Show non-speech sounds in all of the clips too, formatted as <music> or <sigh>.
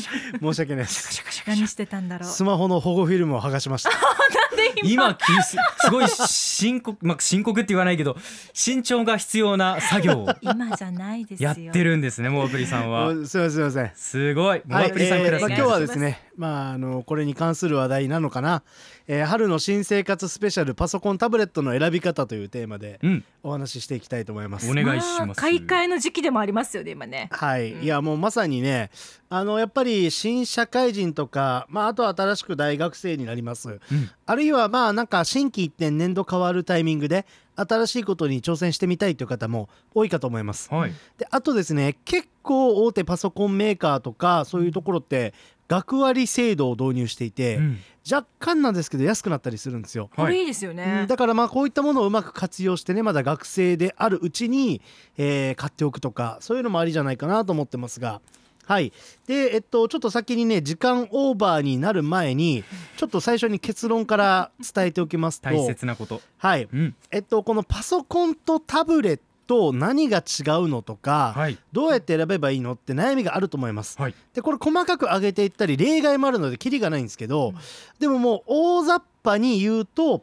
申し訳ないです。何してたんだろう。スマホの保護フィルムを剥がしました。<laughs> 今。きすすごい深刻まあ深刻って言わないけど慎重が必要な作業を今じゃないですよ。やってるんですねモアプリさんは。すいませんすいません。すごい。モはい、アプリさんクラスねえーまあ、今日はですね、まあ、あのこれに関する話題なのかな、えー春の新生活スペシャルパソコンタブレットの選び方というテーマでうん。お話ししていきたいと思います。お願いします。あ買い替えの時期でもありますよね今ね。はい、うん。いやもうまさにねあのやっぱり新社会人とか、まあ、あとは新しく大学生になります。うん。あるいはまあなんか新規一点年度変わるタイミングで新しいことに挑戦してみたいという方も多いかと思います。はい。であとですね結構大手パソコンメーカーとかそういうところって学割制度を導入していて、うん。若干なんですけど安くなったりするんですよ。はい。これいいですようねん。だからまあこういったものをうまく活用してねまだ学生であるうちに、えー買っておくとかそういうのもありじゃないかなと思ってますが。はい。でえっとちょっと先にね時間オーバーになる前にちょっと最初に結論から伝えておきますと。大切なこと。はい。うん。えっとこのパソコンとタブレット何が違うのとか、はい。どうやって選べばいいのって悩みがあると思います。はい。でこれ細かく上げていったり例外もあるのでキリがないんですけど、でももう大雑把に言うと、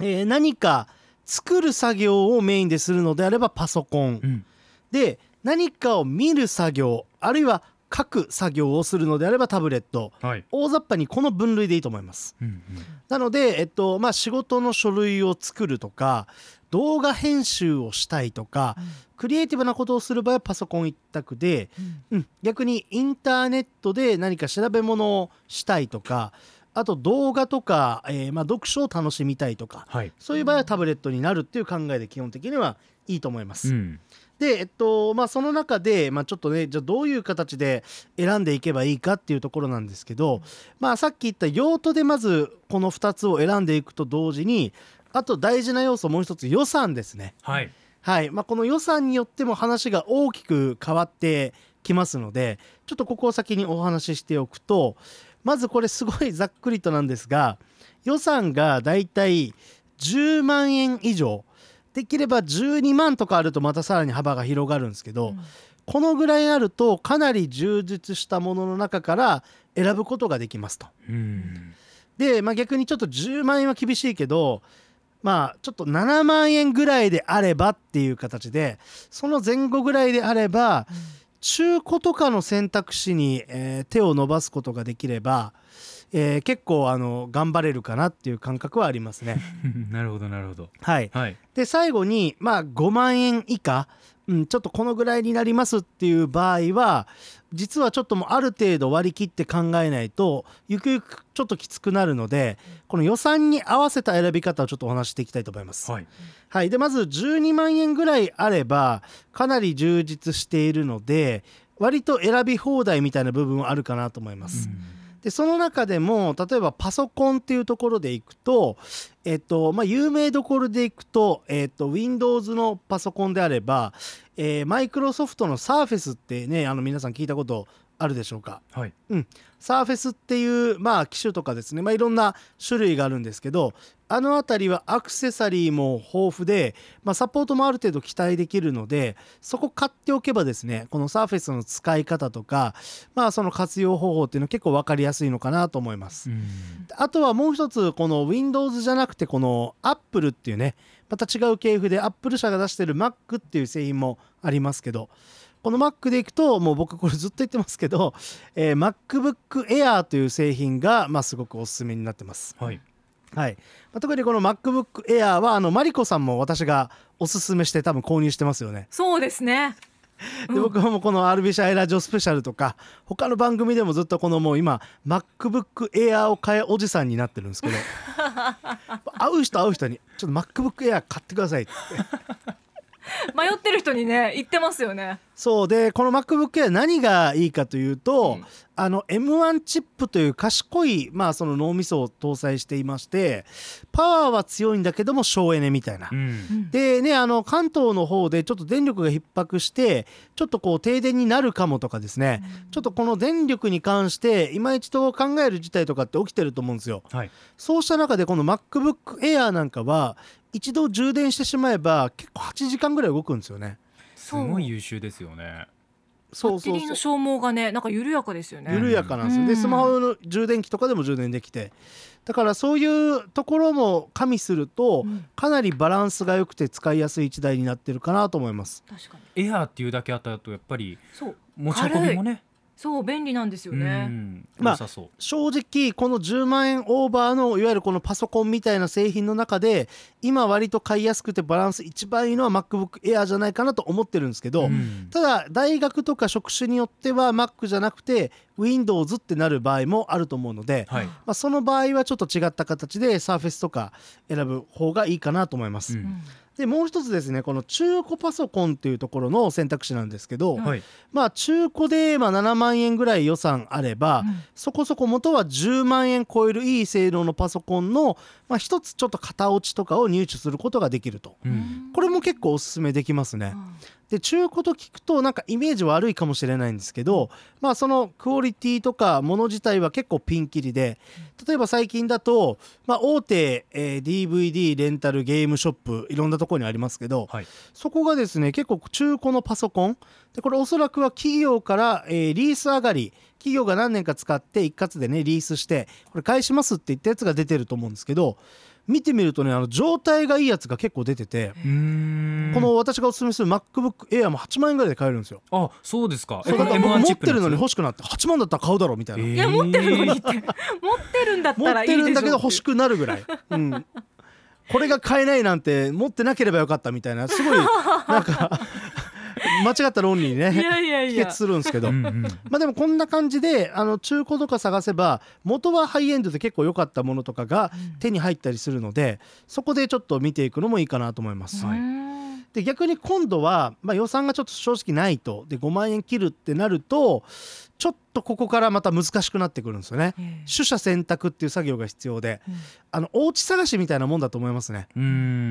えー何か作る作業をメインでするのであればパソコン、うん。で何かを見る作業あるいは書く作業をするのであればタブレット。はい。大雑把にこの分類でいいと思います。うんなので、えっとまあ、仕事の書類を作るとか動画編集をしたいとか、クリエイティブなことをする場合はパソコン一択で、うん、逆にインターネットで何か調べ物をしたいとかあと動画とか、えーまあ、読書を楽しみたいとかはいそういう場合はタブレットになるっていう考えで基本的にはいいと思います。うんで、えっとまあ、その中で、まあ、ちょっとねじゃあどういう形で選んでいけばいいかっていうところなんですけど、まあ、さっき言った用途でまずこの2つを選んでいくと同時にあと大事な要素もう一つ予算ですね。はいはいまあ、この予算によっても話が大きく変わってきますのでちょっとここを先にお話ししておくとまずこれすごいざっくりとなんですが予算がだいたい10万円以上。できれば12万とかあるとまたさらに幅が広がるんですけど、このぐらいあるとかなり充実したものの中から選ぶことができますと。うん。で、まあ、逆にちょっと10万円は厳しいけどまあちょっと7万円ぐらいであればっていう形でその前後ぐらいであれば中古とかの選択肢に、えー手を伸ばすことができれば、えー結構あの頑張れるかなっていう感覚はありますね。<laughs> なるほどなるほど。はい、はい。で最後にまあ5万円以下、うん、ちょっとこのぐらいになりますっていう場合は実はちょっともうある程度割り切って考えないとゆくゆくちょっときつくなるのでこの予算に合わせた選び方をちょっとお話ししていきたいと思います。はいはい、でまず12万円ぐらいあればかなり充実しているので割と選び放題みたいな部分はあるかなと思います。でその中でも例えばパソコンっていうところでいくと、えっとまあ、有名どころでいくと、えっと、Windows のパソコンであれば、えー、マイクロソフトの Surface ってねあの皆さん聞いたことあるでしょうか。はい。サーフェスっていう、まあ、機種とかですね、まあ、いろんな種類があるんですけどあの辺りはアクセサリーも豊富で、まあ、サポートもある程度期待できるのでそこ買っておけばですねこのサーフェスの使い方とか、まあ、その活用方法っていうのは結構分かりやすいのかなと思います。うん。あとはもう一つこの Windows じゃなくてこの Apple っていうねまた違う系譜で Apple 社が出してる Mac っていう製品もありますけどこの Mac でいくともう僕これずっと言ってますけど、<laughs> えー MacBook Air という製品がまあすごくおすすめになってます。はい。はい。まあ、特にこの MacBook Air はあのマリコさんも私がおすすめして多分購入してますよね。そうですね。<laughs> で僕はもうこの RB シャイラジオスペシャルとか他の番組でもずっとこのもう今 MacBook Air を買えおじさんになってるんですけど。<laughs> 会う人会う人に「ちょっと MacBook Air 買ってください」って <laughs> 迷ってる人にね言ってますよね。そう。でこの MacBook Air 何がいいかというと、うん。あの M1 チップという賢い、まあ、その脳みそを搭載していましてパワーは強いんだけども省エネみたいな。う。ん。でねあの関東の方でちょっと電力が逼迫してちょっとこう停電になるかもとかですね、ちょっとこの電力に関して今一度考える事態とかって起きてると思うんですよ。はい。そうした中でこの MacBook Air なんかは一度充電してしまえば結構8時間ぐらい動くんですよね。すごい優秀ですよね。そうそうそう。バッテリーの消耗がねなんか緩やかですよね。緩やかなんですよ、でうん。スマホの充電器とかでも充電できて。だからそういうところも加味するとうん。かなりバランスが良くて使いやすい1台になってるかなと思います。確かに。エアーっていうだけあったとやっぱりそう。持ち運びもねそう便利なんですよね、うん。まあ正直この10万円オーバーのいわゆるこのパソコンみたいな製品の中で今割と買いやすくてバランス一番いいのは MacBook Air じゃないかなと思ってるんですけど、うん。ただ大学とか職種によっては Mac じゃなくて Windows ってなる場合もあると思うので、はい。まあ、その場合はちょっと違った形で Surface とか選ぶ方がいいかなと思います。うんでもう一つですねこの中古パソコンっていうところの選択肢なんですけど、うんはい。まあ中古でまあ7万円ぐらい予算あれば、うん。そこそこ元は10万円超えるいい性能のパソコンの、まあ、一つちょっと型落ちとかを入手することができると。うん。これも結構おすすめできますね。で中古と聞くとなんかイメージ悪いかもしれないんですけどまあそのクオリティとかもの自体は結構ピンキリで例えば最近だと、まあ、大手、えー DVD レンタルゲームショップいろんなところにありますけどはい。そこがですね結構中古のパソコンでこれおそらくは企業から、えーリース上がり企業が何年か使って一括でねリースしてこれ返しますって言ったやつが出てると思うんですけど見てみるとねあの状態がいいやつが結構出てて。この私がおすすめする MacBook Air も8万円ぐらいで買えるんですよ。あそうですか。そうだから僕 M1 持ってるのに欲しくなって8万だったら買うだろうみたいな、えー。いや持ってるのにって。<laughs> 持ってるんだっ持ったらいいでしょ。てるんだけど欲しくなるぐらい、うん、これが買えないなんて持ってなければよかったみたいな。すごいなんか間違った論理にいねやいやいや。帰結するんですけど、まあでもこんな感じであの中古とか探せば元はハイエンドで結構良かったものとかが手に入ったりするのでそこでちょっと見ていくのもいいかなと思います。で逆に今度は、まあ、予算がちょっと正直ないと。で5万円切るってなるとちょっとここからまた難しくなってくるんですよね。ええ取捨選択っていう作業が必要でうんあのお家探しみたいなもんだと思いますね。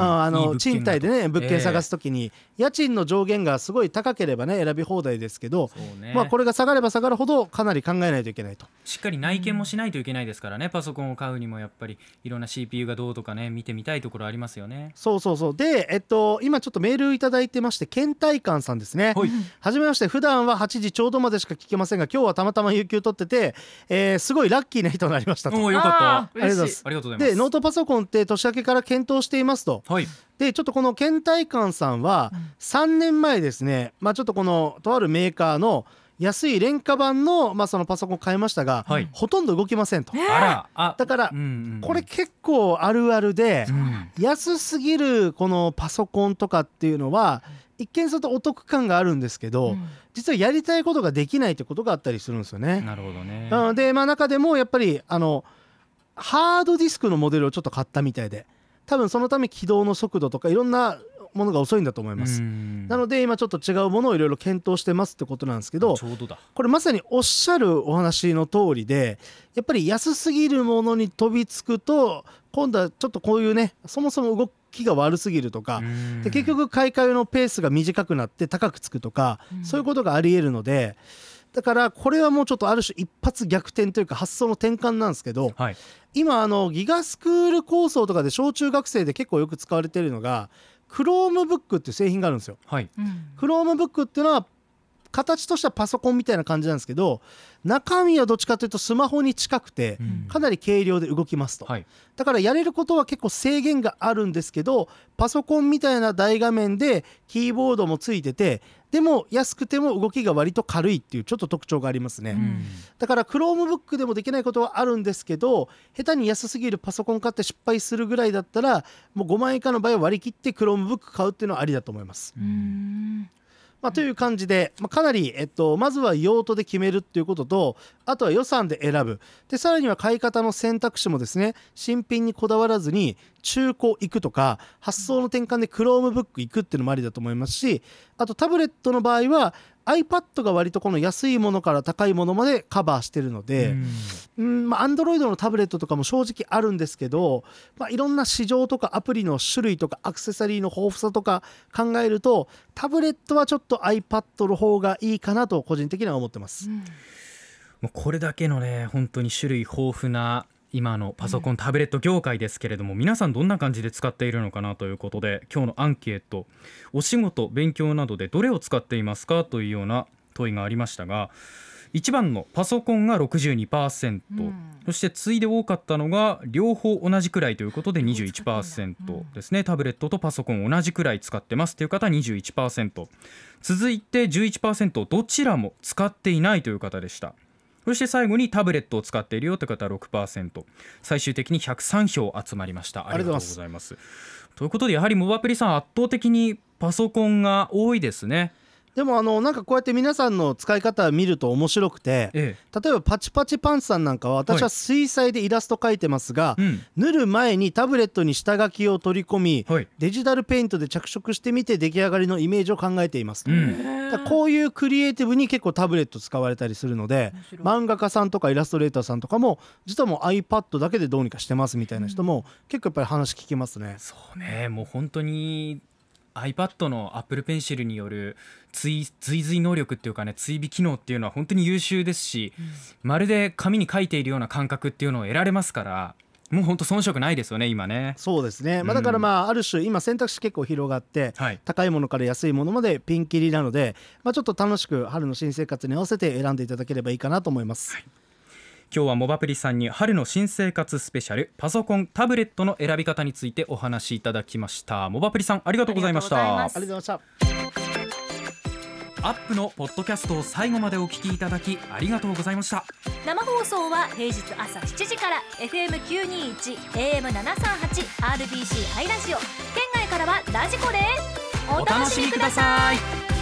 ああの賃貸でね物件探すえ時に、家賃の上限がすごい高ければね選び放題ですけど、ねまあ、これが下がれば下がるほどかなり考えないといけないと。しっかり内見もしないといけないですからね、パソコンを買うにもやっぱりいろんな CPU がどうとかね見てみたいところありますよね。そうそうそうで、えっと、今ちょっとメールいただいてまして倦怠感さんですね。はいはじめまして普段は8時ちょうどまでしか聞けませんが今日はたまたま有給取ってて、えーすごいラッキーな日となりましたと。おおよかった。ありがとうございますりがとうございます。でノートパソコンって年明けから検討していますと。はい。でちょっとこの倦怠感さんはうん3年前ですね、まあ、ちょっとこのとあるメーカーの安い廉価版の,、まあそのパソコンを買いましたが、はいほとんど動きませんと。あらあだからうんうんうんこれ結構あるあるでう、ん安すぎるこのパソコンとかっていうのは一見するとお得感があるんですけど、うん実はやりたいことができないってことがあったりするんですよね。なるほどね。うんでまあ中でもやっぱりあのハードディスクのモデルをちょっと買ったみたいで多分そのため起動の速度とかいろんなものが遅いんだと思います。なのでで今ちょっと違うものをいろいろ検討してますってことなんですけどちょうどだ。これまさにおっしゃるお話の通りでやっぱり安すぎるものに飛びつくと今度はちょっとこういうねそもそも動きが悪すぎるとかうんで結局買い替えのペースが短くなって高くつくとかうんそういうことがありえるのでだからこれはもうちょっとある種一発逆転というか発想の転換なんですけどはい。今あのギガスクール構想とかで小中学生で結構よく使われているのが Chromebook っていう製品があるんですよ。はい。うん Chromebook っていうのは形としてはパソコンみたいな感じなんですけど中身はどっちかというとスマホに近くてうん。かなり軽量で動きますと、はい。だからやれることは結構制限があるんですけどパソコンみたいな大画面でキーボードもついててでも安くても動きが割と軽いっていうちょっと特徴がありますね、うん。だから Chromebook でもできないことはあるんですけど下手に安すぎるパソコン買って失敗するぐらいだったらもう5万円以下の場合は割り切って Chromebook 買うっていうのはありだと思います。うんまあ、という感じで、まあ、かなり、えっと、まずは用途で決めるっていうこととあとは予算で選ぶ。でさらには買い方の選択肢もですね新品にこだわらずに中古行くとか発想の転換で Chromebook 行くっていうのもありだと思いますしあとタブレットの場合は iPad が割とこの安いものから高いものまでカバーしてるので、うん。うんまあ、Android のタブレットとかも正直あるんですけど、まあ、いろんな市場とかアプリの種類とかアクセサリーの豊富さとか考えるとタブレットはちょっと iPad の方がいいかなと個人的には思ってます。もうこれだけのね本当に種類豊富な今のパソコン、タブレット業界ですけれども皆さんどんな感じで使っているのかなということで今日のアンケートお仕事勉強などでどれを使っていますかというような問いがありましたが1番のパソコンが62%、うん。そして次いで多かったのが両方同じくらいということで21%ですね。タブレットとパソコン同じくらい使ってますという方21%続いて11%どちらも使っていないという方でしたそして最後にタブレットを使っているよという方は6%最終的に103票集まりました。ありがとうございます。ということでやはりモバプリさん圧倒的にパソコンが多いですね。でもあのなんかこうやって皆さんの使い方を見ると面白くてえ例えばパチパチパンツさんなんかは私は水彩でイラスト描いてますが、えうん。塗る前にタブレットに下書きを取り込みはい。デジタルペイントで着色してみて出来上がりのイメージを考えていますと、うん。だこういうクリエイティブに結構タブレット使われたりするので漫画家さんとかイラストレーターさんとかも実はもう iPad だけでどうにかしてますみたいな人も結構やっぱり話聞きますね。そうね。もう本当に iPad の Apple Pencil による追追随能力っていうかね追尾機能っていうのは本当に優秀ですし、まるで紙に書いているような感覚っていうのを得られますからもう本当遜色ないですよね今ね。そうですね、まあ、だからまあある種今選択肢結構広がってはい。高いものから安いものまでピンキリなので、まあ、ちょっと楽しく春の新生活に合わせて選んでいただければいいかなと思います。今日はモバプリさんに春の新生活スペシャルパソコンタブレットの選び方についてお話しいただきました。モバプリさんありがとうございました。ありがとうございました。アップのポッドキャストを最後までお聞きいただきありがとうございました。生放送は平日朝7時から FM921 AM738 RBC ハイラジオ。県外からはラジコです。お楽しみください